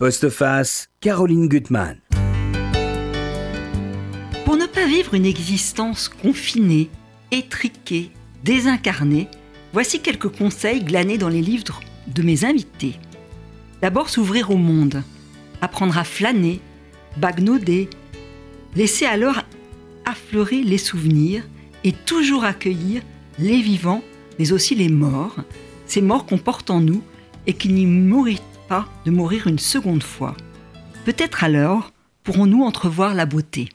Postface, Caroline Gutmann. Pour ne pas vivre une existence confinée, étriquée, désincarnée, voici quelques conseils glanés dans les livres de mes invités. D'abord s'ouvrir au monde, apprendre à flâner, bagnauder, laisser alors affleurer les souvenirs et toujours accueillir les vivants, mais aussi les morts, ces morts qu'on porte en nous et qui n'y méritent de mourir une seconde fois. Peut-être alors pourrons-nous entrevoir la beauté.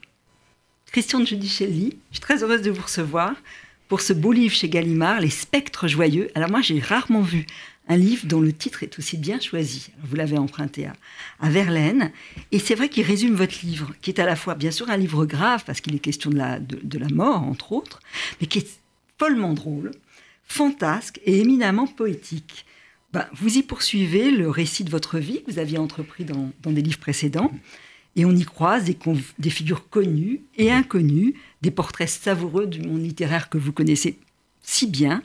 Christian Giudicelli, je suis très heureuse de vous recevoir pour ce beau livre chez Gallimard, Les spectres joyeux. Alors moi, j'ai rarement vu un livre dont le titre est aussi bien choisi. Vous l'avez emprunté à, Verlaine. Et c'est vrai qu'il résume votre livre, qui est à la fois, bien sûr, un livre grave, parce qu'il est question de la, de, la mort, entre autres, mais qui est follement drôle, fantasque et éminemment poétique. Ben, vous y poursuivez le récit de votre vie que vous aviez entrepris dans, des livres précédents. Et on y croise des, des, figures connues et inconnues, des portraits savoureux du monde littéraire que vous connaissez si bien.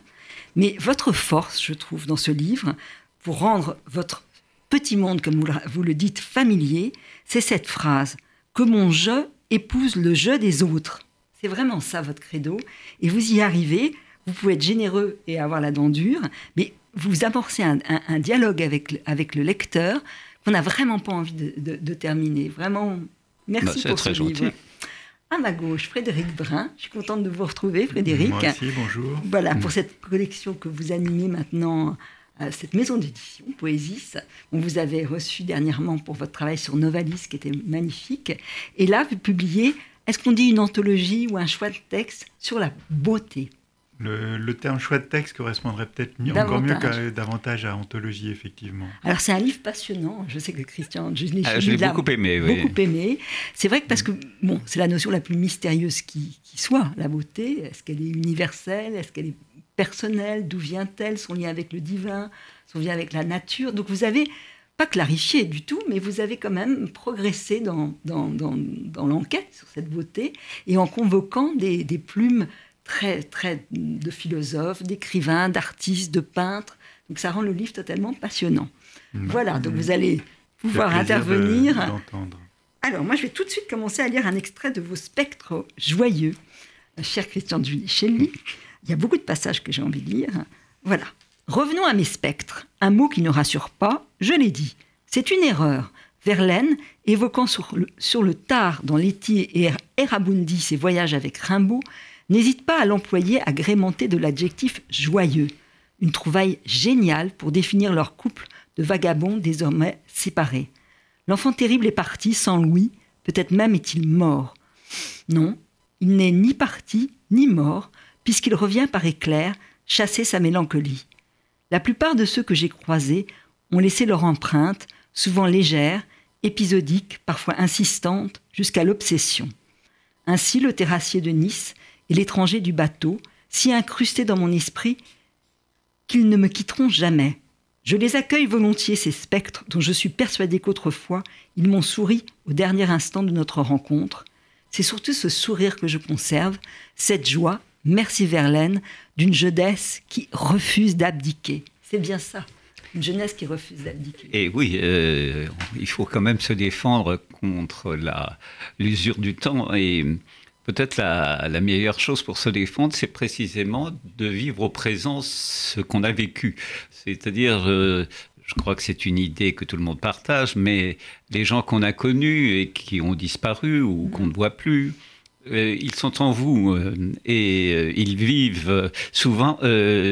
Mais votre force, je trouve, dans ce livre, pour rendre votre petit monde, comme vous le dites, familier, c'est cette phrase que mon jeu épouse le jeu des autres. C'est vraiment ça votre credo. Et vous y arrivez. Vous pouvez être généreux et avoir la dent dure, mais vous amorcez un, dialogue avec, avec le lecteur qu'on n'a vraiment pas envie de, terminer. Vraiment, merci bah, pour ce gentil. livre. À ma gauche, Frédéric Brun. Je suis contente de vous retrouver, Frédéric. Moi aussi, bonjour. Voilà, pour cette collection que vous animez maintenant, euh, cette maison d'édition, Poésis. On vous avait reçu dernièrement pour votre travail sur Novalis, qui était magnifique. Et là, vous publiez, est-ce qu'on dit une anthologie ou un choix de texte sur la beauté? Le, terme choix de texte correspondrait peut-être encore mieux que davantage à anthologie, effectivement. Alors, c'est un livre passionnant. Je sais que Christian, je l'ai ah, beaucoup aimé. Beaucoup aimé. C'est vrai que parce que bon, c'est la notion la plus mystérieuse qui, soit, la beauté. Est-ce qu'elle est universelle? Est-ce qu'elle est personnelle? D'où vient-elle? Son lien avec le divin? Son lien avec la nature? Donc, vous avez pas clarifié du tout, mais vous avez quand même progressé dans, dans, dans, l'enquête sur cette beauté et en convoquant des, des plumes très, très de philosophes, d'écrivains, d'artistes, de peintres. Donc ça rend le livre totalement passionnant. Mmh. Voilà, donc vous allez pouvoir intervenir. Alors moi, je vais tout de suite commencer à lire un extrait de vos spectres joyeux, cher Christian Julichelli. Il y a beaucoup de passages que j'ai envie de lire. Voilà. Revenons à mes spectres. Un mot qui ne rassure pas, je l'ai dit. C'est une erreur. Verlaine, évoquant sur le, sur le tard dans Letty et Erabundi ses voyages avec Rimbaud, n'hésite pas à l'employer agrémenté de l'adjectif joyeux, une trouvaille géniale pour définir leur couple de vagabonds désormais séparés. L'enfant terrible est parti sans Louis, peut-être même est-il mort. Non, il n'est ni parti ni mort, puisqu'il revient par éclair chasser sa mélancolie. La plupart de ceux que j'ai croisés ont laissé leur empreinte, souvent légère, épisodique, parfois insistante, jusqu'à l'obsession. Ainsi, le terrassier de Nice et l'étranger du bateau, si incrustés dans mon esprit qu'ils ne me quitteront jamais. Je les accueille volontiers, ces spectres dont je suis persuadé qu'autrefois ils m'ont souri au dernier instant de notre rencontre. C'est surtout ce sourire que je conserve, cette joie, merci Verlaine, d'une jeunesse qui refuse d'abdiquer. C'est bien ça, une jeunesse qui refuse d'abdiquer. Et oui, euh, il faut quand même se défendre contre l'usure du temps et Peut-être la, meilleure chose pour se défendre, c'est précisément de vivre au présent ce qu'on a vécu. C'est-à-dire, euh, je crois que c'est une idée que tout le monde partage, mais les gens qu'on a connus et qui ont disparu ou qu'on ne voit plus, ils sont en vous euh, et euh, ils vivent souvent.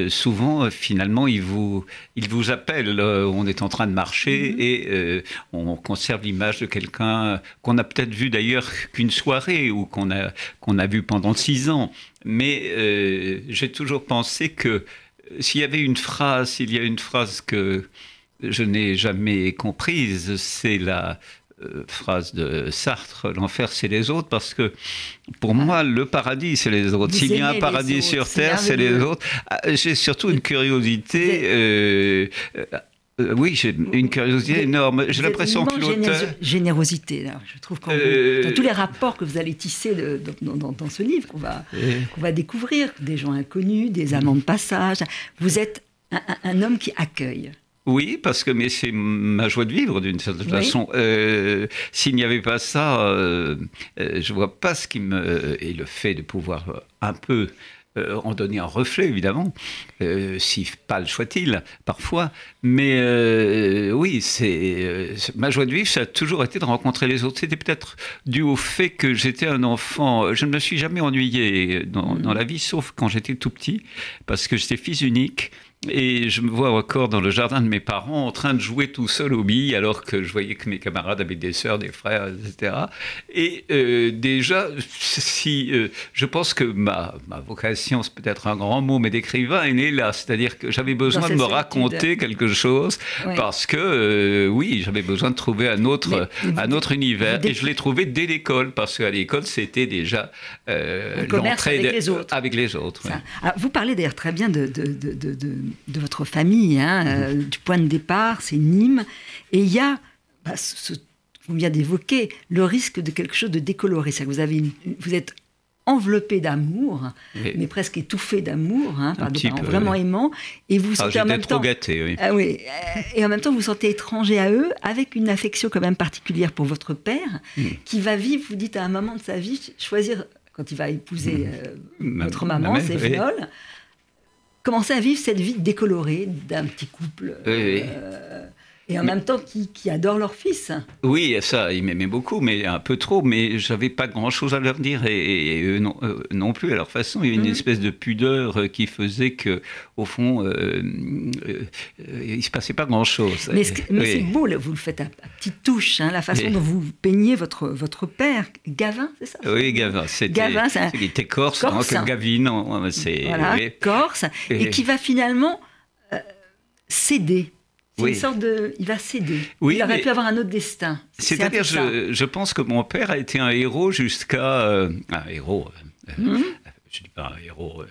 souvent, finalement, ils vous, ils vous appellent. on est en train de marcher mm-hmm. et on conserve l'image de quelqu'un qu'on a peut-être vu d'ailleurs qu'une soirée ou qu'on a qu'on a vu pendant six ans. Mais j'ai toujours pensé que s'il y avait une phrase, s'il y a une phrase que je n'ai jamais comprise, c'est la euh, phrase de Sartre, l'enfer c'est les autres, parce que pour moi le paradis c'est les autres. S'il y a un paradis sur Terre, c'est les autres. Ah, j'ai surtout une curiosité. Euh, euh, oui, j'ai une curiosité énorme. J'ai l'impression que l'auteur. Générosité, là. je trouve, dans tous les rapports que vous allez tisser dans, ce livre, qu'on va, va découvrir, des gens inconnus, des amants de passage, vous êtes un, un homme qui accueille. Oui, parce que mais c'est ma joie de vivre d'une certaine façon. Euh, s'il n'y avait pas ça, euh, euh, je vois pas ce qui me et le fait de pouvoir un peu en donner un reflet, évidemment, si pâle soit-il, parfois. Mais oui, c'est ma joie de vivre, ça a toujours été de rencontrer les autres. C'était peut-être dû au fait que j'étais un enfant. Je ne me suis jamais ennuyé dans, dans la vie, sauf quand j'étais tout petit, parce que j'étais fils unique. Et je me vois encore dans le jardin de mes parents en train de jouer tout seul aux billes, alors que je voyais que mes camarades avaient des sœurs, des frères, etc. Et euh, déjà, si euh, je pense que ma, ma vocation, c'est peut-être un grand mot, mais d'écrivain est née là. C'est-à-dire que j'avais besoin de me raconter quelque chose, parce que, euh, oui, j'avais besoin de trouver un autre, un autre univers. Et je l'ai trouvé dès l'école, parce qu'à l'école, c'était déjà l'entrée avec, les autres. Avec les autres vous parlez d'ailleurs très bien de, de, de de votre famille, hein, mhm. euh, du point de départ, c'est Nîmes. Et il y a, bah, ce, vous vient d'évoquer, le risque de quelque chose de décoloré. C'est-à-dire que vous, avez vous êtes enveloppé d'amour, mais presque étouffé d'amour, hein, par des parents vraiment aimants, et vous ah, sentez en même trop temps, gâté, oui. Ah oui, et en même temps vous, vous sentez étranger à eux, avec une affection quand même particulière pour votre père, hmm. qui va vivre, vous dites à un moment de sa vie, choisir quand il va épouser hmm. euh, votre maman, c'est viol, commencer à vivre cette vie décolorée d'un petit couple. Euh, et en même temps qui, qui, adorent leur fils. Oui, ça, ils m'aimaient beaucoup, mais un peu trop, mais j'avais pas grand-chose à leur dire, et, eux, non, euh, non, plus à leur façon. Il y avait une mhm. espèce de pudeur euh, qui faisait que, au fond, euh, il se passait pas grand-chose. Mais, c'est beau, vous le faites à, petite touche, hein, la façon dont vous peignez votre, votre père, Gavin, c'est ça? Oui, Gavin. Gavin, il était corse, corse hein, Gavin, c'est... Voilà, corse, et, qui va finalement céder c'est une sorte de. Il va céder. il aurait pu avoir un autre destin. C'est-à-dire, je, je, pense que mon père a été un héros jusqu'à. Euh, un héros. Euh, mhm. Je ne dis pas un héros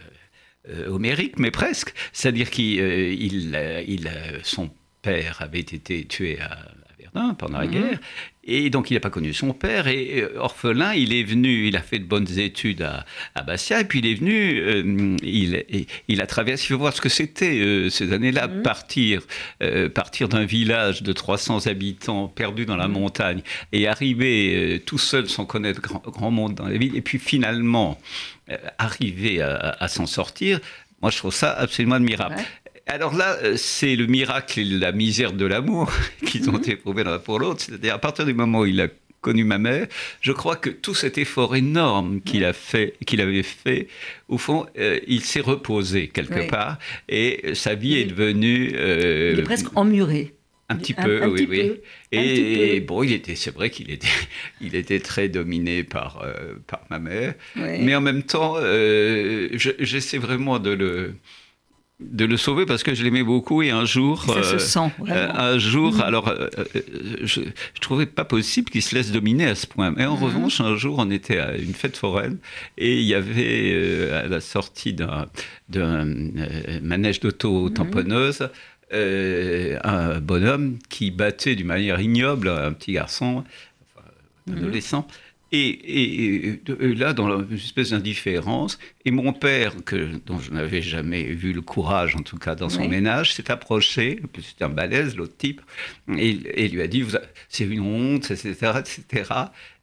euh, homérique, mais presque. C'est-à-dire qu'il. il, son père avait été tué à, Verdun pendant la mhm. guerre. Et donc, il n'a pas connu son père. Et euh, orphelin, il est venu, il a fait de bonnes études à, à Bastia. Et puis, il est venu, euh, il, il a traversé, il faut voir ce que c'était euh, ces années-là, mhm. partir, partir d'un village de 300 habitants perdu dans la mhm. montagne et arriver tout seul sans connaître grand, grand, monde dans la ville. Et puis, finalement, arriver à, s'en sortir. Moi, je trouve ça absolument admirable. Alors là, euh, c'est le miracle et la misère de l'amour qu'ils ont mhm. éprouvé l'un pour l'autre. C'est-à-dire, à partir du moment où il a connu ma mère, je crois que tout cet effort énorme qu'il a fait, qu'il avait fait, au fond, euh, il s'est reposé quelque part et sa vie est devenue. Euh, il est presque emmuré. Un petit peu, oui, oui. Et, bon, il était, c'est vrai qu'il était, il était très dominé par, par ma mère, mais en même temps, j'essaie vraiment de le de le sauver parce que je l'aimais beaucoup et un jour, ça se euh, sent, euh, un jour, mm. alors euh, je, je, trouvais pas possible qu'il se laisse dominer à ce point. Mais en mm. revanche, un jour, on était à une fête foraine et il y avait à la sortie d'un manège d'auto tamponneuse mm. un bonhomme qui battait d'une manière ignoble un petit garçon, un adolescent. Et, là, dans une espèce d'indifférence, et mon père, que, dont je n'avais jamais vu le courage, en tout cas dans son ménage, s'est approché, c'était un balèze, l'autre type, et, et, lui a dit, c'est une honte, etc., etc.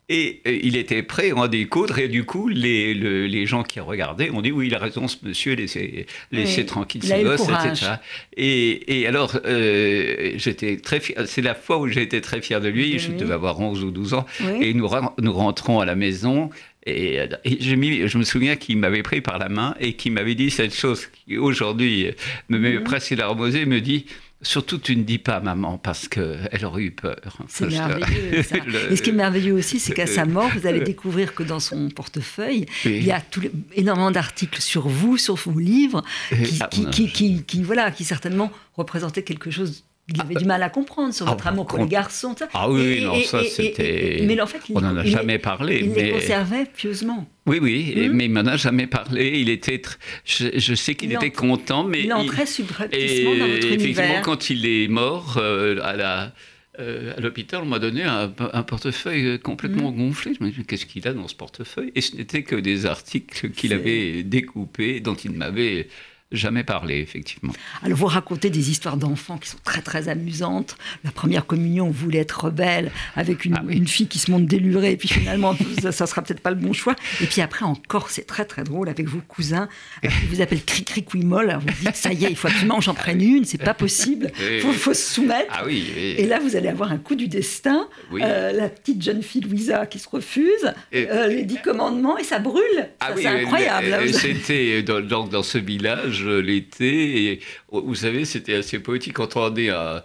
Et, il était prêt à en découdre, et du coup, les, les gens qui regardaient ont dit Oui, il a raison, ce monsieur, laissez, laissez tranquille ce gosse, etc. Et, et alors, euh, j'étais très c'est la fois où j'ai été très fier de lui, je devais avoir 11 ou 12 ans, et nous, nous rentrons à la maison, et, je, je, me souviens qu'il m'avait pris par la main et qu'il m'avait dit cette chose qui aujourd'hui me met presque la aux me dit Surtout, tu ne dis pas maman parce qu'elle aurait eu peur. C'est merveilleux. Ça. Et ce qui est merveilleux aussi, c'est qu'à sa mort, vous allez découvrir que dans son portefeuille, il y a tout énormément d'articles sur vous, sur vos livres, qui, ah, qui, qui, voilà, qui certainement représentaient quelque chose il avait du mal à comprendre sur votre ah, amour pour les garçons. Ah oui, non, ça c'était. Mais en fait, on n'en a jamais parlé. Il les conservait pieusement. Oui, oui, hmm mais il m'en a jamais parlé. Il était, je, sais qu'il était content, mais il entrait subrepticement dans votre effectivement, quand il est mort euh, à la euh, à l'hôpital, on m'a donné un, portefeuille complètement hmm. gonflé. Je me suis dit, qu'est-ce qu'il a dans ce portefeuille? Et ce n'était que des articles qu'il avait découpés, dont il m'avait jamais parlé, effectivement. Alors, vous racontez des histoires d'enfants qui sont très, très amusantes. La première communion, vous voulez être rebelle avec une, ah une fille qui se montre délurée, et puis finalement, ça, ne sera peut-être pas le bon choix. Et puis après, encore, c'est très, très drôle avec vos cousins. qui vous appellent cri cri molle. Alors, vous dites, ça y est, il faut absolument que j'en prenne une, c'est pas possible. Il faut, se soumettre. Ah oui, Et là, vous allez avoir un coup du destin. Euh, la petite jeune fille Louisa qui se refuse, euh, les dix commandements, et ça brûle. Ah c'est incroyable. C'était dans, dans ce village l'été. Et vous savez, c'était assez poétique. Quand on est à,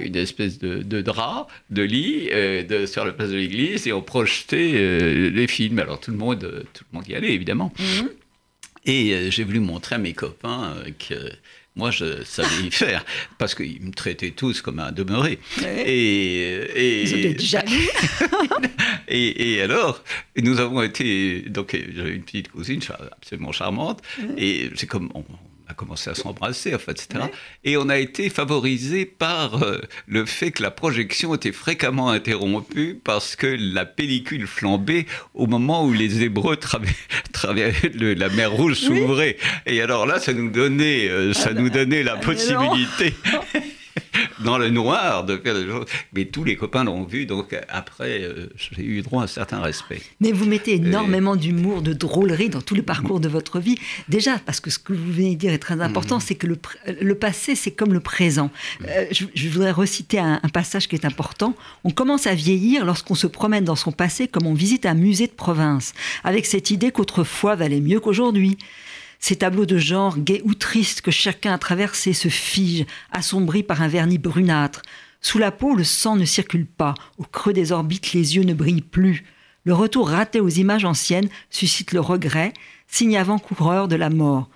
une espèce de, drap, de lit, euh, de, sur la place de l'église, et on projetait euh, les films. Alors tout le monde, tout le monde y allait, évidemment. Mhm. Et euh, j'ai voulu montrer à mes copains que moi, je savais y faire, parce qu'ils me traitaient tous comme un demeuré. Et, et, jaloux. et, et, alors, nous avons été. Donc, j'avais une petite cousine absolument charmante, et c'est comme. On, a commencé à s'embrasser, en fait, etc. Et on a été favorisé par euh, le fait que la projection était fréquemment interrompue parce que la pellicule flambait au moment où les Hébreux traversaient la mer Rouge s'ouvrait. Et alors là, ça nous donnait, euh, ça ah nous bah, donnait la possibilité. dans le noir de faire des choses. Mais tous les copains l'ont vu, donc après, euh, j'ai eu droit à un certain respect. Mais vous mettez énormément d'humour, de drôlerie dans tout le parcours de votre vie. Déjà, parce que ce que vous venez de dire est très important, mm. c'est que le, le passé, c'est comme le présent. Mm. Euh, je, voudrais reciter un, un, passage qui est important. On commence à vieillir lorsqu'on se promène dans son passé comme on visite un musée de province, avec cette idée qu'autrefois valait mieux qu'aujourd'hui. Ces tableaux de genre, gais ou tristes, que chacun a traversés, se figent, assombris par un vernis brunâtre. Sous la peau, le sang ne circule pas. Au creux des orbites, les yeux ne brillent plus. Le retour raté aux images anciennes suscite le regret, signe avant-coureur de la mort.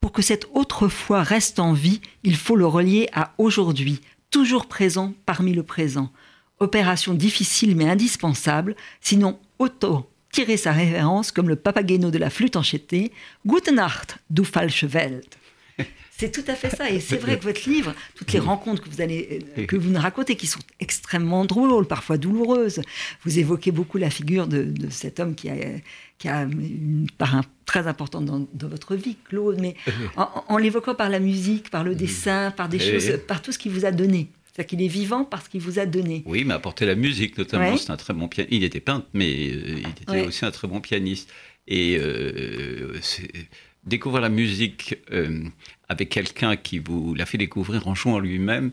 Pour que cette autre foi reste en vie, il faut le relier à aujourd'hui, toujours présent parmi le présent. Opération difficile mais indispensable, sinon auto tirer sa révérence comme le papageno de la flûte enchétée, Gute Nacht, du falsche Welt. C'est tout à fait ça. Et c'est vrai que votre livre, toutes les rencontres que vous, allez, euh, que vous nous racontez, qui sont extrêmement drôles, parfois douloureuses, vous évoquez beaucoup la figure de, cet homme qui a, qui a une part très importante dans, votre vie, Claude, mais en, l'évoquant par la musique, par le dessin, par des choses, par tout ce qu'il vous a donné. C'est-à-dire qu'il est vivant parce qu'il vous a donné. Oui, il m'a apporté la musique notamment. C'est un très bon pianiste. Il était peintre, mais euh, il était aussi un très bon pianiste. Et euh, découvrir la musique euh, avec quelqu'un qui vous l'a fait découvrir en jouant lui-même,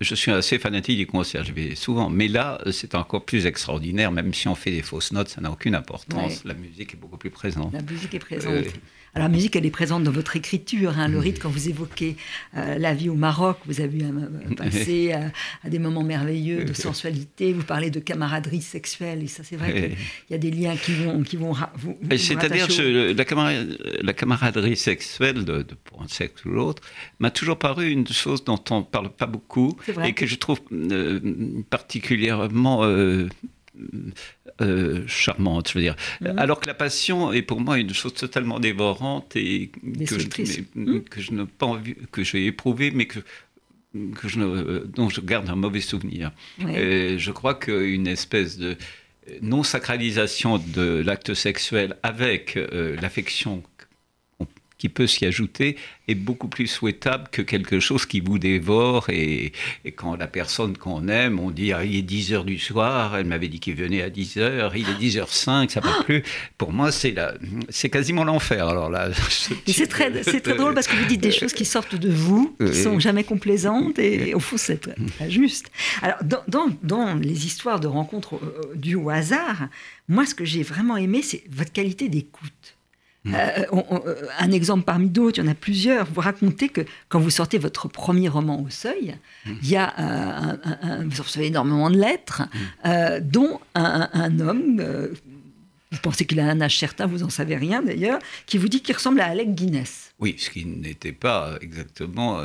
je suis assez fanatique des concerts, je vais souvent. Mais là, c'est encore plus extraordinaire, même si on fait des fausses notes, ça n'a aucune importance. La musique est beaucoup plus présente. La musique est présente. Alors la musique, elle est présente dans votre écriture. Hein, le rythme, quand vous évoquez euh, la vie au Maroc, vous avez un, passé à, des moments merveilleux de sensualité. Vous parlez de camaraderie sexuelle. Et ça, c'est vrai qu'il y a des liens qui vont, qui vont vous, C'est-à-dire que la, camaraderie, la camaraderie sexuelle, de, pour un sexe ou l'autre, m'a toujours paru une chose dont on ne parle pas beaucoup et que je trouve euh, particulièrement... Euh, euh, charmante, je veux dire. Mhm. Alors que la passion est pour moi une chose totalement dévorante et que je, mhm. que je n'ai pas envie, que j'ai éprouvé, mais que que je ne, dont je garde un mauvais souvenir. je crois qu'une espèce de non-sacralisation de l'acte sexuel avec euh, l'affection qui peut s'y ajouter est beaucoup plus souhaitable que quelque chose qui vous dévore et, quand la personne qu'on aime, on dit ah, il est 10 heures du soir, elle m'avait dit qu'il venait à 10 heures, il est 10 h 05, ça ne va plus. Pour moi, c'est c'est quasiment l'enfer. Alors là, c'est très, c'est très drôle parce que vous dites des choses qui sortent de vous, qui sont jamais complaisantes et au fond c'est très, juste. Alors dans, dans, dans, les histoires de rencontres euh, dues au hasard, moi ce que j'ai vraiment aimé, c'est votre qualité d'écoute. Euh, euh, un exemple parmi d'autres, il y en a plusieurs. Vous racontez que quand vous sortez votre premier roman au seuil, il y a un, vous recevez énormément de lettres, euh, dont un, homme, vous pensez qu'il a un âge certain, vous n'en savez rien d'ailleurs, qui vous dit qu'il ressemble à Alec Guinness. Oui, ce qui n'était pas exactement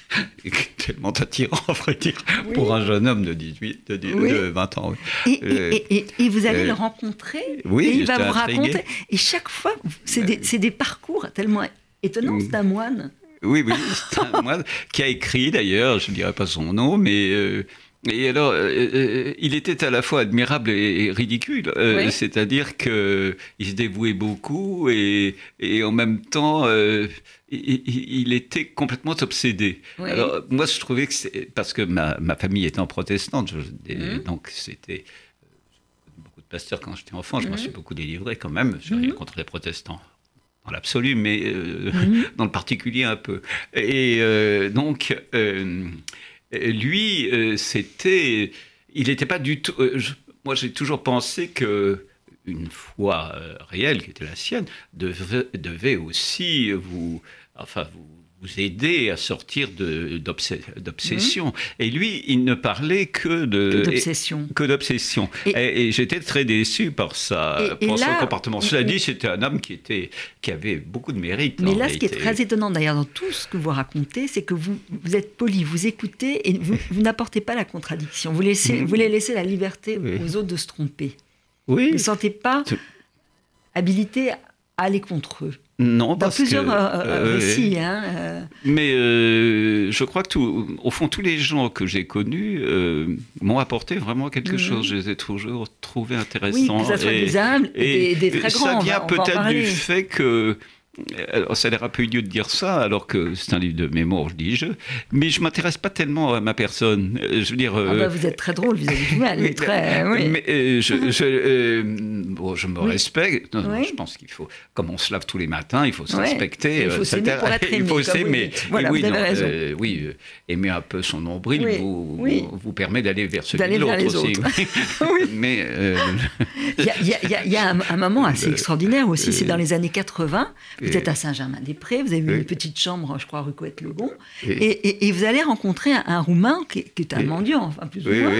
tellement attirant, à vrai dire, pour un jeune homme de 18, de, 20 ans. Et, et, vous allez le rencontrer, oui, et il va vous raconter. Et chaque fois, c'est des, des, parcours tellement étonnants. C'est un moine. Oui, oui, c'est un moine qui a écrit d'ailleurs, je ne dirais pas son nom, mais. Euh, Et alors, il était à la fois admirable et, ridicule. C'est-à-dire qu'il se dévouait beaucoup et, et en même temps, il, était complètement obsédé. Alors, moi, je trouvais que c'est. Parce que ma, ma famille étant protestante, mmh. donc c'était. Beaucoup de pasteurs quand j'étais enfant, je m'en mmh. suis beaucoup délivré quand même. Je rien mmh. contre les protestants dans l'absolu, mais euh, dans le particulier un peu. Et euh, donc, euh, lui, c'était. Il n'était pas du tout. moi, j'ai toujours pensé que une foi réelle, qui était la sienne, devait, devait aussi vous. Enfin, vous vous aider à sortir d'obsession. Mmh. Et lui, il ne parlait que d'obsession. Que d'obsession. Et, j'étais très déçu par, ça, son comportement. Cela dit, c'était un homme qui, était, qui avait beaucoup de mérite. Mais là, ce qui est très étonnant d'ailleurs dans tout ce que vous racontez, c'est que vous, vous êtes poli, vous écoutez et vous, n'apportez pas la contradiction. Vous, laissez, vous voulez laisser la liberté aux autres de se tromper. Oui. Vous ne sentez pas habilité à aller contre eux. Non, Dans plusieurs euh, euh, récits. Hein, euh. Mais je crois que, tout, au fond, tous les gens que j'ai connus m'ont apporté vraiment quelque mhm. chose. Je les ai toujours trouvés intéressants. Oui, que ça soit des humbles et, des, très grands. Ça vient peut-être du fait que alors, ça n'a pas eu lieu de dire ça, alors que c'est un livre de mémoire, je dis je, mais je m'intéresse pas tellement à ma personne. Euh, je veux dire. Ah bah, vous êtes très drôle vis-à-vis du mal, très. Oui. Mais euh, je, je, euh, bon, je me respecte. je pense qu'il faut, comme on se lave tous les matins, il faut se respecter. Il faut s'aimer pour être aimé. Il faut s'aimer. Voilà, oui, raison. oui, aimer un peu son nombril vous, vous, permet d'aller vers celui de l'autre aussi. mais il y, a un, moment assez extraordinaire aussi. C'est dans les années 80. Vous êtes à Saint-Germain-des-Prés, vous avez une petite chambre, je crois, rue le bon et, vous allez rencontrer un, Roumain qui, est un mendiant, enfin plus ou moins.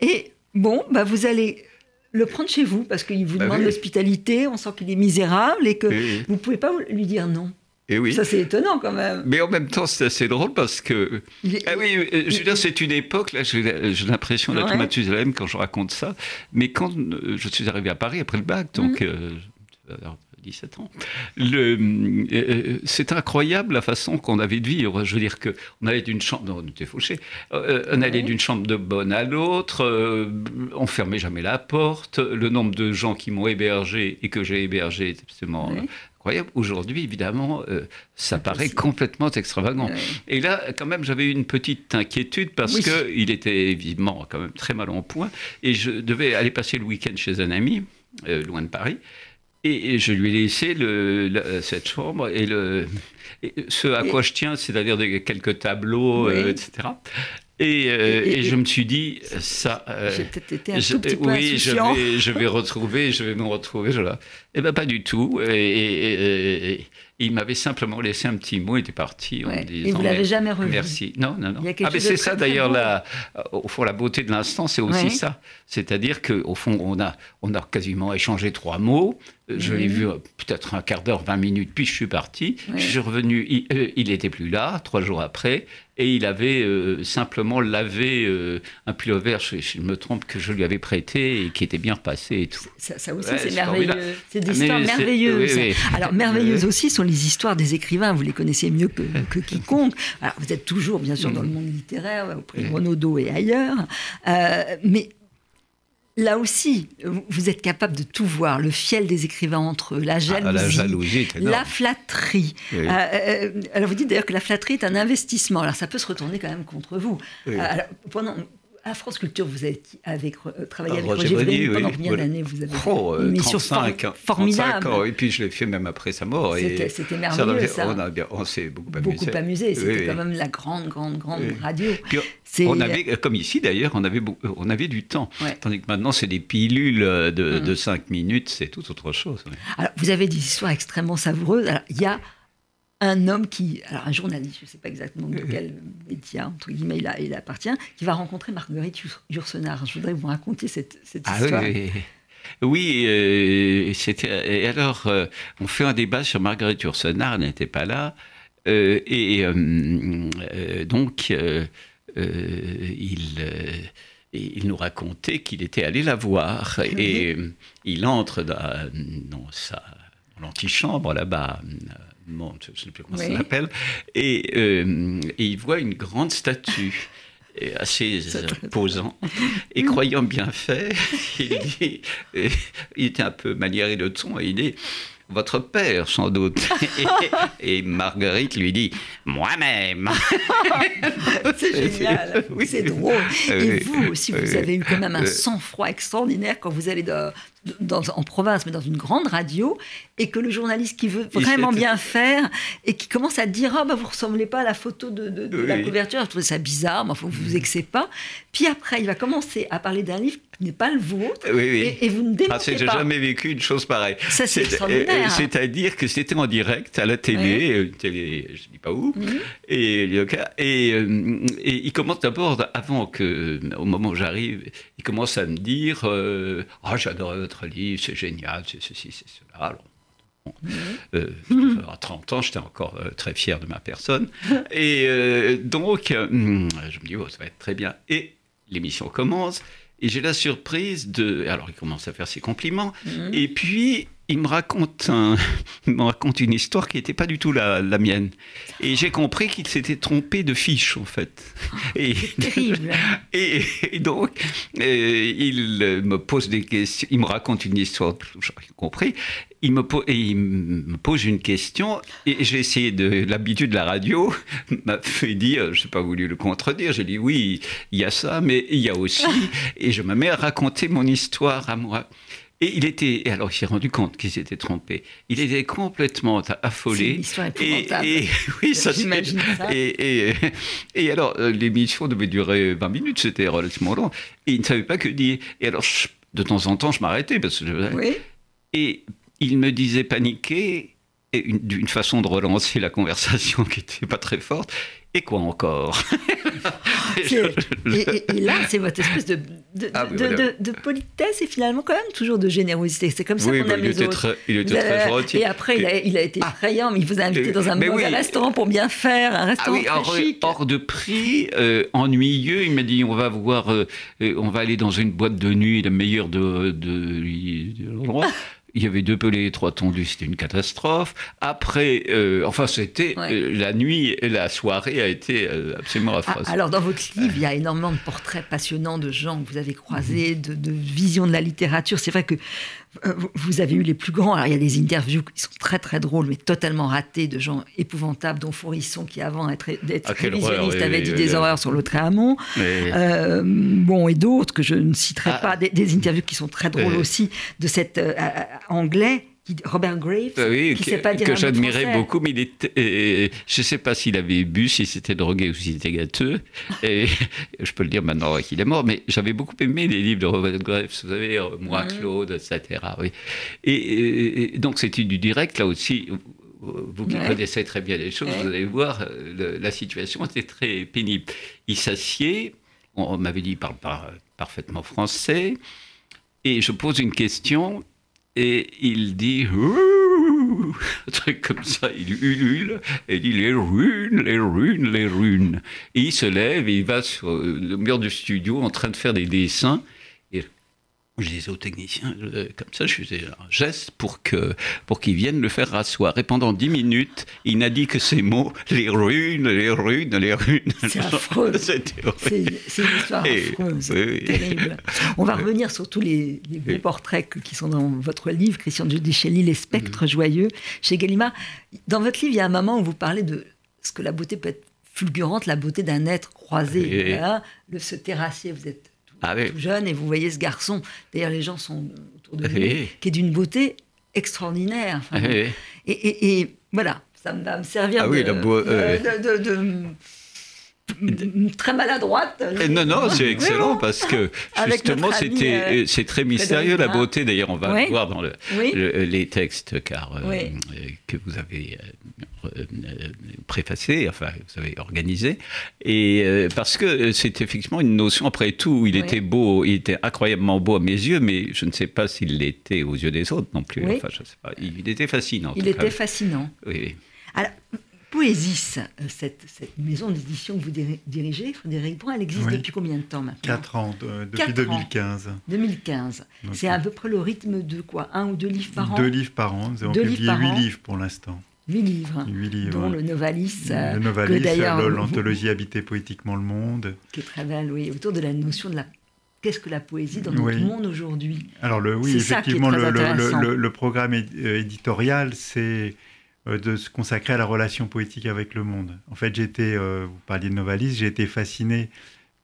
Et bon, bah, vous allez le prendre chez vous parce qu'il vous bah demande l'hospitalité, on sent qu'il est misérable et que vous ne pouvez pas lui dire non. Et oui. Ça, c'est étonnant quand même. Mais en même temps, c'est assez drôle parce que. ah oui, euh, je veux dire, c'est une époque, là, j'ai l'impression d'être ouais. Mathusalem quand je raconte ça. Mais quand euh, je suis arrivé à Paris après le bac, donc. Mmh. Euh, 17 ans. Euh, euh, c'est incroyable la façon qu'on avait de vivre. Je veux dire qu'on allait d'une chambre, on était fauchés, euh, on allait d'une chambre de bonne à l'autre, on fermait jamais la porte. Le nombre de gens qui m'ont hébergé et que j'ai hébergé est absolument incroyable. Aujourd'hui, évidemment, ça paraît complètement extravagant. Et là, quand même, j'avais une petite inquiétude parce que qu'il était évidemment quand même très mal en point et je devais aller passer le week-end chez un ami, loin de Paris. Et, je lui ai laissé le, cette chambre et, le, ce à quoi je tiens, c'est-à-dire quelques tableaux, euh, etc. Euh, et, je me suis dit, ça. Euh, J'ai peut-être été un tout petit peu Oui, je vais, je vais retrouver, je vais me retrouver. Voilà. Eh bien, pas du tout. Et, il m'avait simplement laissé un petit mot, il était parti. en disant, et vous l'avez jamais revu? Merci. Non, non, non. Ah, mais c'est ça d'ailleurs, la, au fond, la beauté de l'instant, c'est aussi ça. C'est-à-dire qu'au fond, on a, on a quasiment échangé trois mots. Je l'ai vu euh, peut-être un quart d'heure, 20 minutes, puis je suis parti. Je suis revenu, il n'était euh, plus là, trois jours après, et il avait euh, simplement lavé un pullover, je, je, me trompe, que je lui avais prêté et qui était bien repassé et tout. Ça, aussi, c'est merveilleux. C'est des histoires merveilleuses. Alors, merveilleuses aussi sont les histoires des écrivains, vous les connaissez mieux que, que quiconque. Alors, vous êtes toujours, bien sûr, dans le monde littéraire, auprès de Renaudot et ailleurs, mais là aussi, vous êtes capable de tout voir, le fiel des écrivains entre eux, la ah, jalousie, la, flatterie. Euh, euh, alors vous dites d'ailleurs que la flatterie est un investissement. Alors ça peut se retourner quand même contre vous. Alors, pendant, à France Culture, vous avez avec, euh, travaillé avec Roger, Roger pendant combien d'années vous avez oh, une mission 35, formidable. ans, et puis je l'ai fait même après sa mort. C'était merveilleux ça. On, s'est beaucoup amusé. Beaucoup amusé, c'était quand même la grande, grande, grande radio. on avait, comme ici d'ailleurs, on avait, on avait du temps. Tandis que maintenant, c'est des pilules de, de 5 mm. minutes, c'est tout autre chose. Alors, vous avez des histoires extrêmement savoureuses. Alors, il y a un homme qui, alors un journaliste, je ne sais pas exactement de quel média, entre guillemets, il, appartient, qui va rencontrer Marguerite Yourcenar. Je voudrais vous raconter cette, cette ah histoire. Oui, oui euh, c'était. Et alors, euh, on fait un débat sur Marguerite Yourcenar, elle n'était pas là. Euh, et donc, il, il nous racontait qu'il était allé la voir. Et il entre dans, dans sa l'antichambre là-bas je ne sais plus comment ça s'appelle, et, euh, et, il voit une grande statue. assez imposant. Et croyant bien faire, il, il était un peu maniéré de ton et il dit votre père, sans doute. Et, Marguerite lui dit Moi-même. c'est génial, oui. c'est drôle. Et vous aussi, vous avez eu quand même un sang-froid extraordinaire quand vous allez en province, mais dans une grande radio, et que le journaliste qui veut vraiment bien faire et qui commence à dire Ah, oh, bah, vous ressemblez pas à la photo de, la couverture, je trouvais ça bizarre, mais enfin, vous vous excès pas. Puis après, il va commencer à parler d'un livre qui n'est pas le vôtre, Et, vous ne démentez ah, J'ai jamais vécu une chose pareille. Ça, c'est extraordinaire. Hein. C'est-à-dire que c'était en direct à la télé, euh, télé je ne dis pas où, mhm. et, et, euh, et, il commence d'abord, avant que, au moment où j'arrive, il commence à me dire euh, Ah, j'adore votre livre, c'est génial, c'est ceci, c'est cela. Alors, à 30 ans, j'étais encore très fier de ma personne. Et donc, je me dis, oh, ça va être très bien. Et l'émission commence, et j'ai la surprise de... Alors, il commence à faire ses compliments, mhm. et puis il me raconte, me raconte une histoire qui n'était pas du tout la, mienne. Et j'ai compris qu'il s'était trompé de fiche, en fait. Et, terrible. Et, donc, euh, il me pose des questions, il me raconte une histoire, j'ai compris. Il me, et il me pose une question, et j'ai essayé de. L'habitude de la radio m'a fait dire, je n'ai pas voulu le contredire, j'ai dit oui, il y a ça, mais il y a aussi. et je me mets à raconter mon histoire à moi. Et il était, et alors il s'est rendu compte qu'il s'était trompé. Il était complètement affolé. C'est et, et, oui, ça, ça. Et, et, alors euh, l'émission devait durer 20 minutes, c'était relativement long. Et il ne savait pas que dire. Et alors de temps en temps, je m'arrêtais parce que je... oui. Et il me disait paniquer d'une façon de relancer la conversation qui n'était pas très forte. Et quoi encore et, là, c'est votre espèce de, de, ah de, politesse et finalement quand même toujours de générosité. C'est comme ça qu'on bah, aime les autres. il était très gentil. Et après, il a, il a été ah. effrayant, mais il vous a invité dans un mauvais restaurant pour bien faire, un restaurant ah chic. Hors de prix, euh, ennuyeux. Il m'a dit on va voir, euh, euh, on va aller dans une boîte de nuit, la meilleure de, de, l'endroit. Il y avait deux pelés et trois tondus, c'était une catastrophe. Après, euh, enfin, c'était euh, la nuit et la soirée a été euh, absolument affreuse. alors, dans votre livre, il y a énormément de portraits passionnants de gens que vous avez croisés, de, de visions de la littérature. C'est vrai que vous avez eu les plus grands. Alors, il y a des interviews qui sont très très drôles, mais totalement ratées, de gens épouvantables, dont Fourisson, qui avant d'être ah, révisionniste avait dit des horreurs sur l'autre Hamon. Euh, bon, et d'autres que je ne citerai ah. pas, des, interviews qui sont très drôles aussi, de cet euh, anglais Robert Graves, oui, qui que, pas que j'admirais beaucoup, mais il était, je ne sais pas s'il avait bu, s'il s'était drogué ou s'il était gâteux. Et je peux le dire maintenant qu'il est mort, mais j'avais beaucoup aimé les livres de Robert Graves, vous savez, euh, Moi, mm. Claude, etc. Oui. Et, donc c'était du direct, là aussi. Vous qui connaissez très bien les choses, vous allez voir, euh, la situation était très pénible. Il s'assied, on, m'avait dit qu'il parle parfaitement français, et je pose une question, et il dit un truc comme ça, il ulule et dit les runes, les runes, les runes. Il se lève et il va sur le mur du studio en train de faire des dessins je disais aux techniciens, comme ça, je faisais un geste pour que pour qu'ils viennent le faire rasseoir. Et pendant dix minutes, il n'a dit que ces mots les runes, les runes, les runes. C'est affreux. C'est une histoire affreuse, terrible. On va revenir sur tous les, les portraits qui sont dans votre livre, Christian Giudicelli, Les spectres mm. joyeux, chez Gallimard. Dans votre livre, il y a un moment où vous parlez de ce que la beauté peut être fulgurante, la beauté d'un être croisé. le, ce terrassier, vous êtes ah tout jeune, et vous voyez ce garçon, d'ailleurs les gens sont autour de lui, qui est d'une beauté extraordinaire. et, voilà, ça va me servir de, très maladroite. non, non, c'est excellent parce que justement, c'était, euh, c'est très mystérieux la beauté. D'ailleurs, on va voir dans le, les textes car, euh, que vous avez euh, préfacé, enfin, vous avez organisé. Et parce que c'est effectivement une notion, après tout, il était beau, il était incroyablement beau à mes yeux, mais je ne sais pas s'il l'était aux yeux des autres non plus. Enfin, je sais pas. Il était fascinant. Il était fascinant. Oui. Alors, Poésis, euh, cette, maison d'édition que vous dirigez, Frédéric Brun, elle existe depuis combien de temps maintenant Quatre ans, depuis 2015. 2015. C'est à peu près le rythme de quoi? Un ou deux livres par an? Deux livres par an. Nous avons publié huit livres pour l'instant. Huit livres, Huit livres. dont le Novalis, le Novalis, l'anthologie Habiter poétiquement le monde. Qui est très belle, oui, autour de la notion de la qu'est-ce que la poésie dans notre monde aujourd'hui? Alors le, oui, effectivement, le, le, le, programme euh, éditorial, c'est euh, de se consacrer à la relation poétique avec le monde. En fait, j'étais, euh, vous parliez de Novalis, j'ai été fasciné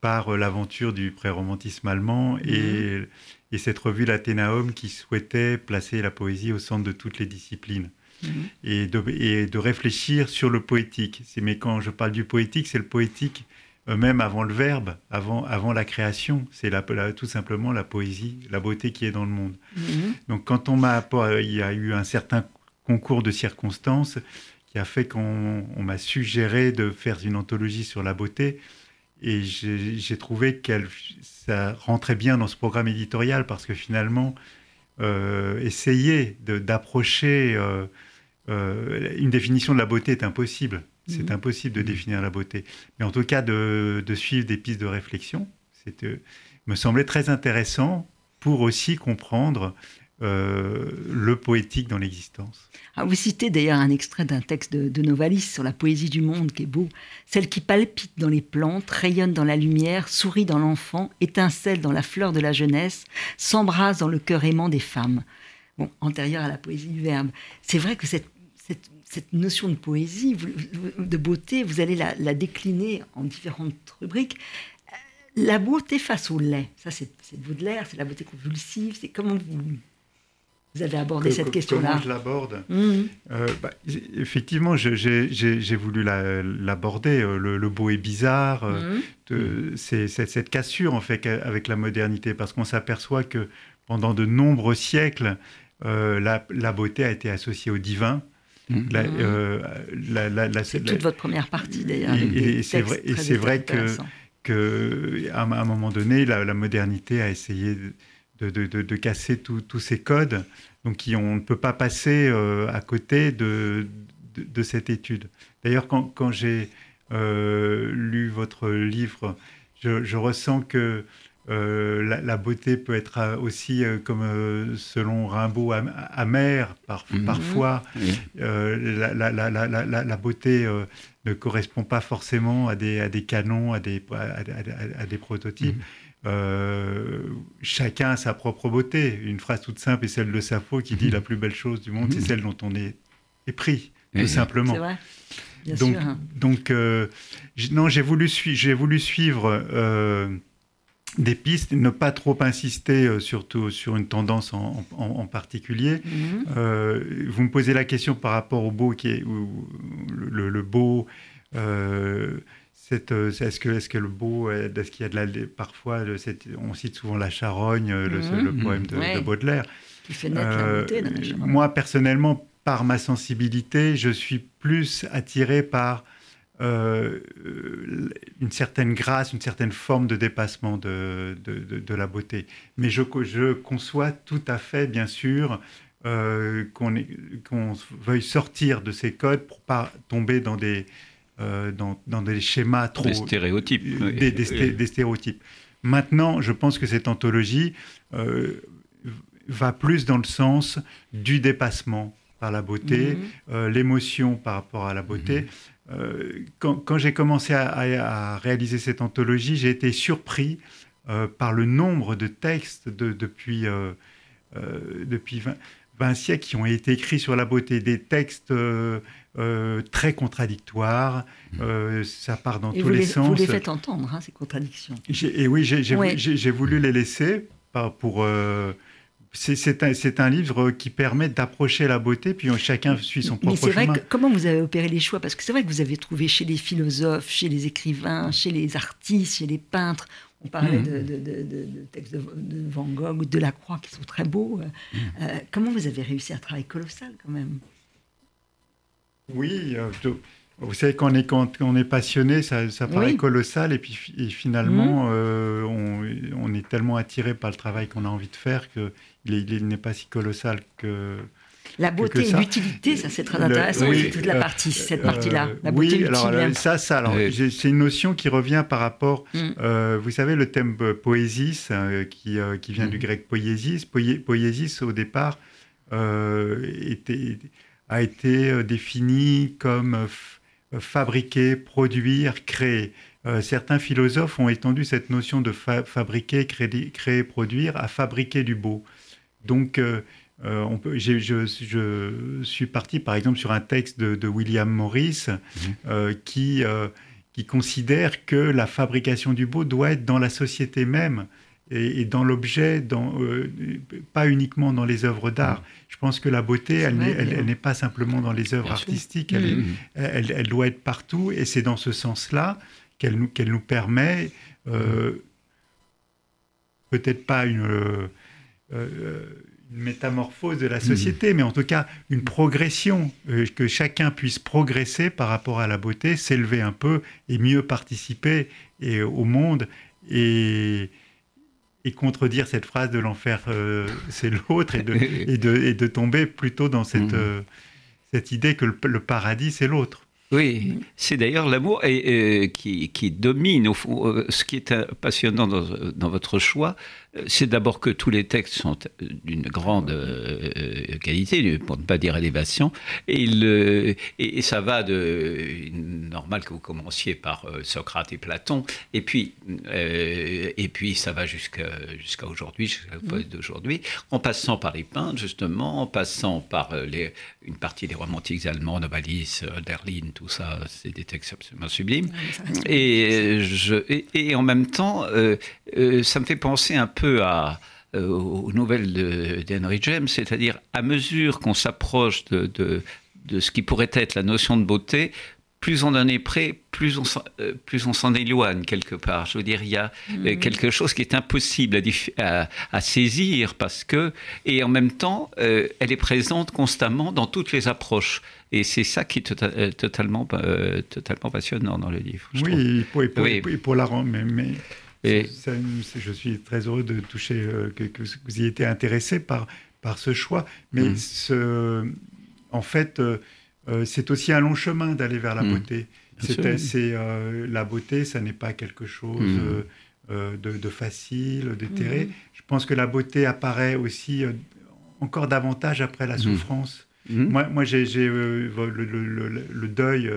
par l'aventure du pré-romantisme allemand et, mhm. et, cette revue l'Athénaum qui souhaitait placer la poésie au centre de toutes les disciplines. Mhm. Et, de, et, de, réfléchir sur le poétique. Mais quand je parle du poétique, c'est le poétique même avant le verbe, avant, avant la création. C'est la, tout simplement la poésie, la beauté qui est dans le monde. Mhm. Donc quand on m'a, il y a eu un certain concours de circonstances qui a fait qu'on m'a suggéré de faire une anthologie sur la beauté. Et j'ai trouvé qu'elle ça rentrait bien dans ce programme éditorial parce que finalement, euh, essayer d'approcher euh, euh, une définition de la beauté est impossible. C'est mhm. impossible de mhm. définir la beauté. Mais en tout cas, de, suivre des pistes de réflexion, euh, me semblait très intéressant pour aussi comprendre euh, le poétique dans l'existence. Ah, vous citez d'ailleurs un extrait d'un texte de, Novalis sur la poésie du monde qui est beau. Celle qui palpite dans les plantes, rayonne dans la lumière, sourit dans l'enfant, étincelle dans la fleur de la jeunesse, s'embrase dans le cœur aimant des femmes. Bon, antérieure à la poésie du verbe. C'est vrai que cette, notion de poésie, de beauté, vous allez la, décliner en différentes rubriques. La beauté face au lait, ça c'est Baudelaire, c'est la beauté convulsive, c'est comment vous, vous avez abordé cette question-là Comment je l'aborde mmh. euh, bah, Effectivement, j'ai voulu l'aborder. Euh, le, beau et bizarre, euh, mmh. c'est cette cassure en fait avec la modernité, parce qu'on s'aperçoit que pendant de nombreux siècles, la, la, beauté a été associée au divin. Euh, c'est toute votre première partie d'ailleurs. Et, c'est vrai, et vrai que, que à, un moment donné, la, modernité a essayé de, de, de, casser tous ces codes, donc on ne peut pas passer euh, à côté de, de, cette étude. D'ailleurs, quand, quand j'ai euh, lu votre livre, je, je ressens que euh, la, beauté peut être aussi, euh, comme selon Rimbaud, amère mhm. parfois. la, beauté ne correspond pas forcément à des, à des canons, à des, à, des prototypes. Mhm. chacun a sa propre beauté. Une phrase toute simple est celle de Sappho qui dit mhm. la plus belle chose du monde, c'est celle dont on est, pris, tout simplement. C'est vrai. donc, donc non, j'ai voulu, j'ai voulu suivre des pistes, ne pas trop insister euh, surtout sur une tendance en, particulier. Mhm. Euh, vous me posez la question par rapport au beau qui est le, beau. Euh, est-ce que, le beau, est-ce qu'il y a de la, parfois, on cite souvent la charogne, le, mhm. poème de, Baudelaire. Qui fait naître la beauté dans la charogne. Moi, personnellement, par ma sensibilité, je suis plus attiré par euh, une certaine grâce, une certaine forme de dépassement de, de, la beauté. Mais je, je, conçois tout à fait, bien sûr, euh, qu'on veuille sortir de ces codes pour pas tomber dans des, euh, dans, dans, des schémas trop... Des stéréotypes. Des, des, stéréotypes. Maintenant, je pense que cette anthologie va plus dans le sens du dépassement par la beauté, mm-hmm. l'émotion par rapport à la beauté. Mm-hmm. Euh, quand, j'ai commencé à, réaliser cette anthologie, j'ai été surpris euh, par le nombre de textes depuis, euh, depuis 20, siècles qui ont été écrits sur la beauté, des textes très contradictoires, ça part dans tous les, sens. Vous les faites entendre, hein, ces contradictions. Et oui, j'ai voulu les laisser pour c'est un, un, livre qui permet d'approcher la beauté, puis chacun suit son propre Mais c'est vrai comment vous avez opéré les choix? Parce que c'est vrai que vous avez trouvé chez les philosophes, chez les écrivains, chez les artistes, chez les peintres, on parlait mhm. de, textes de, Van Gogh ou de Lacroix qui sont très beaux. Mhm. Euh, comment vous avez réussi un travail colossal quand même? Oui, euh, vous savez, quand on est, quand on est passionné, ça, ça paraît colossal, et puis finalement, mmh. euh, on, on, est tellement attiré par le travail qu'on a envie de faire qu'il il, n'est pas si colossal que. La beauté et l'utilité, ça c'est très intéressant, c'est toute la partie, cette euh, partie-là. La beauté oui, alors ça, ça, alors, c'est une notion qui revient par rapport, euh, vous savez, le thème poésis, qui, qui vient du mmh. grec poiesis. poiesis, au départ, était a été définie comme fabriquer, produire, créer. certains philosophes ont étendu cette notion de fabriquer, créer, créer, produire à fabriquer du beau. Donc, euh, on peut, je, je, suis parti par exemple sur un texte de, William Morris mhm. euh, qui, euh, qui considère que la fabrication du beau doit être dans la société même et, dans l'objet, pas uniquement dans les œuvres d'art. Mhm. Je pense que la beauté, elle, n'est pas simplement dans les œuvres artistiques, mhm. elle, elle, doit être partout et c'est dans ce sens-là qu'elle nous, qu'elle nous permet peut-être pas une une métamorphose de la société, mais en tout cas une progression, euh, que chacun puisse progresser par rapport à la beauté, s'élever un peu et mieux participer et, au monde et, et contredire cette phrase de l'enfer euh, c'est l'autre et de, et, de, et de tomber plutôt dans cette, mmh. euh, cette idée que le paradis c'est l'autre. Oui, c'est d'ailleurs l'amour qui, qui, domine au fond. Euh, ce qui est euh, passionnant dans, dans votre choix, euh, c'est d'abord que tous les textes sont d'une grande qualité, pour ne pas dire élévation, et, il, et, ça va de normal que vous commenciez par Socrate et Platon, et puis et puis ça va jusqu'à jusqu'à aujourd'hui, jusqu'à d'aujourd'hui, en passant par les peintres justement, en passant par les, une partie des romantiques allemands, Novalis, Derlin, tout ça, c'est des textes absolument sublimes. et, je, et, en même temps, euh, euh, ça me fait penser un peu à, euh, aux nouvelles d'Henry James, c'est-à-dire à mesure qu'on s'approche de, de, de, ce qui pourrait être la notion de beauté, plus on en est près, plus on, euh, plus on s'en éloigne quelque part. Je veux dire, il y a euh, mhm. quelque chose qui est impossible à, à, saisir parce que, et en même temps, euh, elle est présente constamment dans toutes les approches. Et c'est ça qui est tota-, totalement, totalement passionnant dans le livre. Oui, pour, pour, oui, pour, la mais, mais et... je suis très heureux de toucher que, que, vous y été intéressé par, par ce choix. Mais ce, en fait, euh, c'est aussi un long chemin d'aller vers la mmh. beauté. C'est euh, la beauté, ça n'est pas quelque chose mmh. euh, de, facile, d'éthéré. Mmh. Je pense que la beauté apparaît aussi encore davantage après la souffrance. Moi, moi j'ai le, le, deuil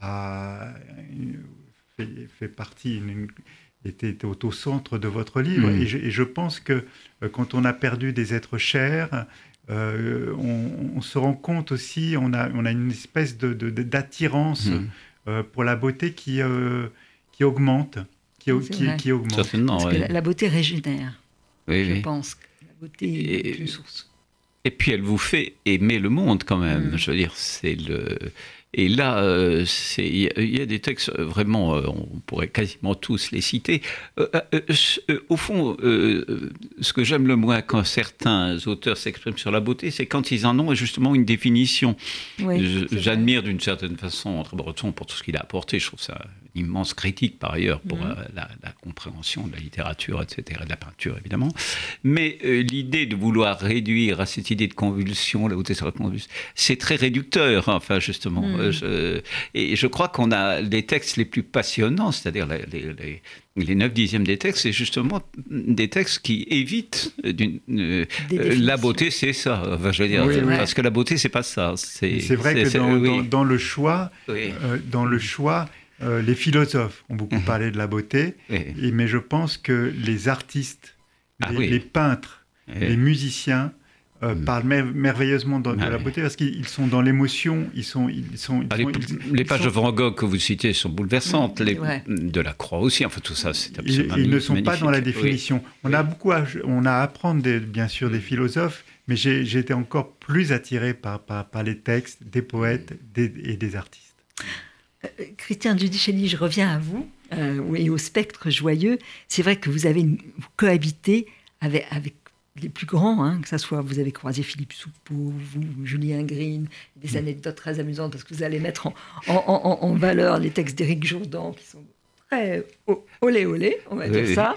a fait, partie, était, au, centre de votre livre. Et je, et, je, pense que quand on a perdu des êtres chers, euh, on, se rend compte aussi, on a, on a une espèce d'attirance de, hmm. euh, pour la beauté qui, euh, qui augmente. Qui, qui, augmente. Parce que la, beauté régénère. je pense que la beauté est une source. Et puis elle vous fait aimer le monde quand même. Hmm. Je veux dire, c'est le. Et là, euh, il y, a des textes euh, vraiment, euh, on pourrait quasiment tous les citer. au fond, ce que j'aime le moins quand certains auteurs s'expriment sur la beauté, c'est quand ils en ont justement une définition. J'admire d'une certaine façon André Breton pour tout ce qu'il a apporté. Je trouve ça immense critique par ailleurs pour mhm. euh, la, compréhension de la littérature, etc., de la peinture évidemment. Mais euh, l'idée de vouloir réduire à cette idée de convulsion, la haute sur la convulsion, c'est très réducteur, hein, enfin justement. Mhm. Euh, et je crois qu'on a les textes les plus passionnants, c'est-à-dire les, les, les 9 dixièmes des textes, c'est justement des textes qui évitent la beauté, c'est ça. Enfin, je veux dire, parce que la beauté, c'est pas ça. C'est vrai que dans, dans, le choix, dans le choix, euh, les philosophes ont beaucoup mhm. parlé de la beauté, mais je pense que les artistes, ah les, peintres, les musiciens euh, mhm. parlent merveilleusement de, ah la beauté parce qu'ils sont dans l'émotion, ils sont, ils sont, ah, les, pages de Van Gogh que vous citez sont bouleversantes, les, de la Croix aussi, enfin tout ça, c'est absolument Ils, ils ne sont pas dans la définition. On a beaucoup, à, on a à apprendre bien sûr des philosophes, mais j'ai été encore plus attiré par, par, les textes des poètes et des artistes. Euh, Christian Giudicelli, je reviens à vous euh, et au spectre joyeux. C'est vrai que vous avez cohabité avec, avec les plus grands, hein, que ça soit vous avez croisé Philippe Soupeau, vous, Julien Green, des mm. anecdotes très amusantes parce que vous allez mettre en, valeur les textes d'Éric Jourdan qui sont très olé olé, on va dire ça.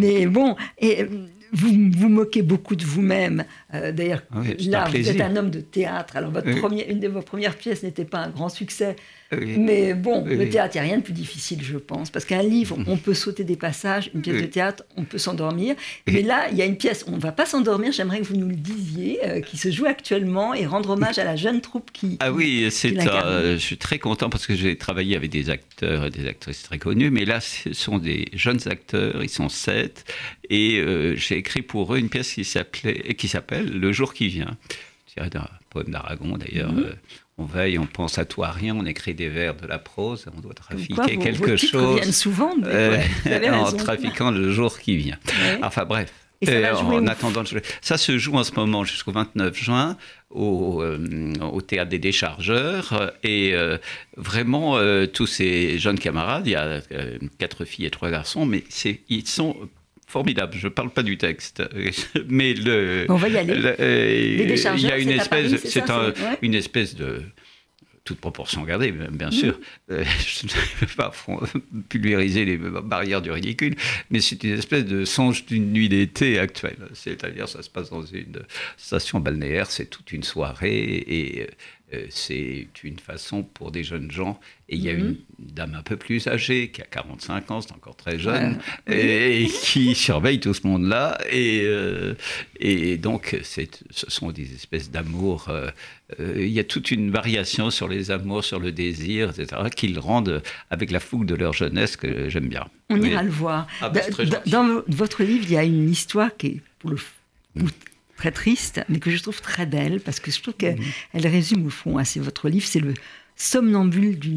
Mais bon, et vous vous moquez beaucoup de vous-même. Euh, d'ailleurs, là, vous êtes un homme de théâtre. Alors, votre une de vos premières pièces n'était pas un grand succès. Mais bon, le théâtre, il n'y a rien de plus difficile, je pense. Parce qu'un livre, on peut sauter des passages. Une pièce de théâtre, on peut s'endormir. Mais là, il y a une pièce, on ne va pas s'endormir. J'aimerais que vous nous le disiez, euh, qui se joue actuellement et rendre hommage à la jeune troupe qui. Ah oui, c'est. Euh, je suis très content parce que j'ai travaillé avec des acteurs et des actrices très connus. Mais là, ce sont des jeunes acteurs. Ils sont sept. Et euh, j'ai écrit pour eux une pièce qui s'appelle Le jour qui vient. C'est un poème d'Aragon d'ailleurs. Mhm on veille, on pense à tout à rien, on écrit des vers de la prose, on doit trafiquer quelque chose. souvent, euh, en trafiquant le jour qui vient. Enfin bref. Euh, en attendant, ça se joue en ce moment jusqu'au 29 juin au, euh, au, théâtre des déchargeurs et vraiment tous ces jeunes camarades, il y a quatre filles et trois garçons, mais ils sont formidable. Je ne parle pas du texte, mais le. On va y aller. il y a une espèce, c'est une espèce de toute proportion gardée, bien sûr. Mm. Euh, je ne veux pas pulvériser les barrières du ridicule, mais c'est une espèce de songe d'une nuit d'été actuelle. C'est-à-dire, ça se passe dans une station balnéaire, c'est toute une soirée et euh, c'est une façon pour des jeunes gens. Et il y a mhm. une dame un peu plus âgée, qui a 45 ans, c'est encore très jeune, et, qui surveille tout ce monde-là. Et, euh, et donc, ce sont des espèces d'amour. Euh, il y a toute une variation sur les amours, sur le désir, etc., qu'ils rendent avec la fougue de leur jeunesse que j'aime bien. On ira le voir. Ah, bah, dans, votre livre, il y a une histoire qui est, pour le mm très triste, mais que je trouve très belle, parce que je trouve qu'elle mhm. résume au fond, assez votre livre, c'est le somnambule du,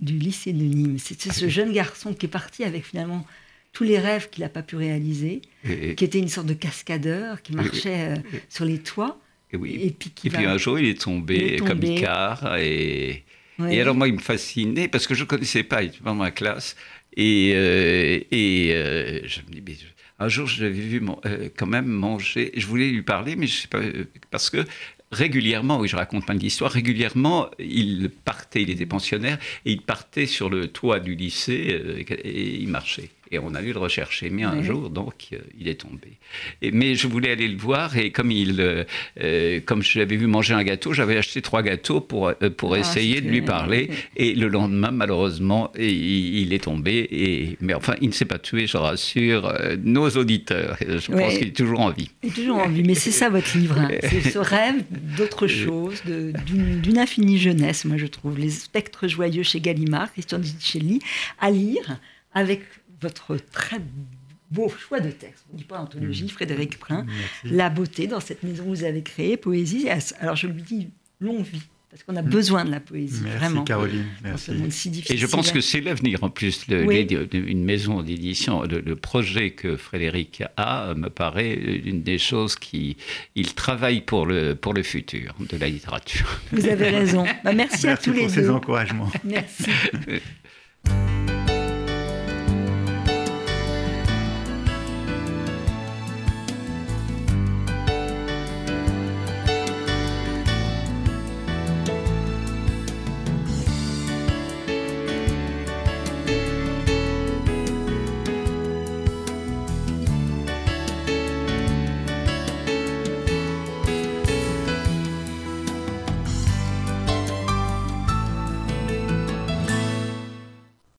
lycée de Nîmes. C'est ce jeune garçon qui est parti avec finalement tous les rêves qu'il n'a pas pu réaliser, qui était une sorte de cascadeur, qui marchait euh, sur les toits. Et, oui. et puis, un jour, il est tombé, comme Icare. Et, et alors, moi, il me fascinait, parce que je ne connaissais pas, il était dans ma classe. Et, euh, et euh, je me dis, mais un jour, je l'avais vu euh, quand même manger. Je voulais lui parler, mais je sais pas, euh, parce que régulièrement, oui, je raconte plein d'histoires, régulièrement, il partait, il était pensionnaire, et il partait sur le toit du lycée euh, et il marchait. Et on a dû le rechercher. Mais un jour, donc, euh, il est tombé. Et, mais je voulais aller le voir. Et comme, il, euh, euh, comme je l'avais vu manger un gâteau, j'avais acheté trois gâteaux pour, pour ah, essayer de lui parler. Et le lendemain, malheureusement, il, est tombé. Et, mais enfin, il ne s'est pas tué, je rassure nos auditeurs. Je pense qu'il est toujours en vie. Il est toujours en vie. Mais c'est ça votre livre. Hein. C'est ce rêve d'autre chose, d'une infinie jeunesse, moi je trouve. Les spectres joyeux chez Gallimard, Christian Dicelli, à lire avec votre très beau choix de texte. On ne dit pas anthologie, mmh. Frédéric Prin. La beauté dans cette maison que vous avez créée, poésie. Alors je lui dis longue vie. Parce qu'on a mmh. besoin de la poésie, merci, vraiment. Caroline, merci. Et je pense que c'est l'avenir, en plus, d'une maison d'édition. Le, projet que Frédéric a me paraît une des choses qui... Il travaille pour le, pour le futur de la littérature. Vous avez raison. Bah, merci, à tous les deux. Merci pour ces encouragements. Merci.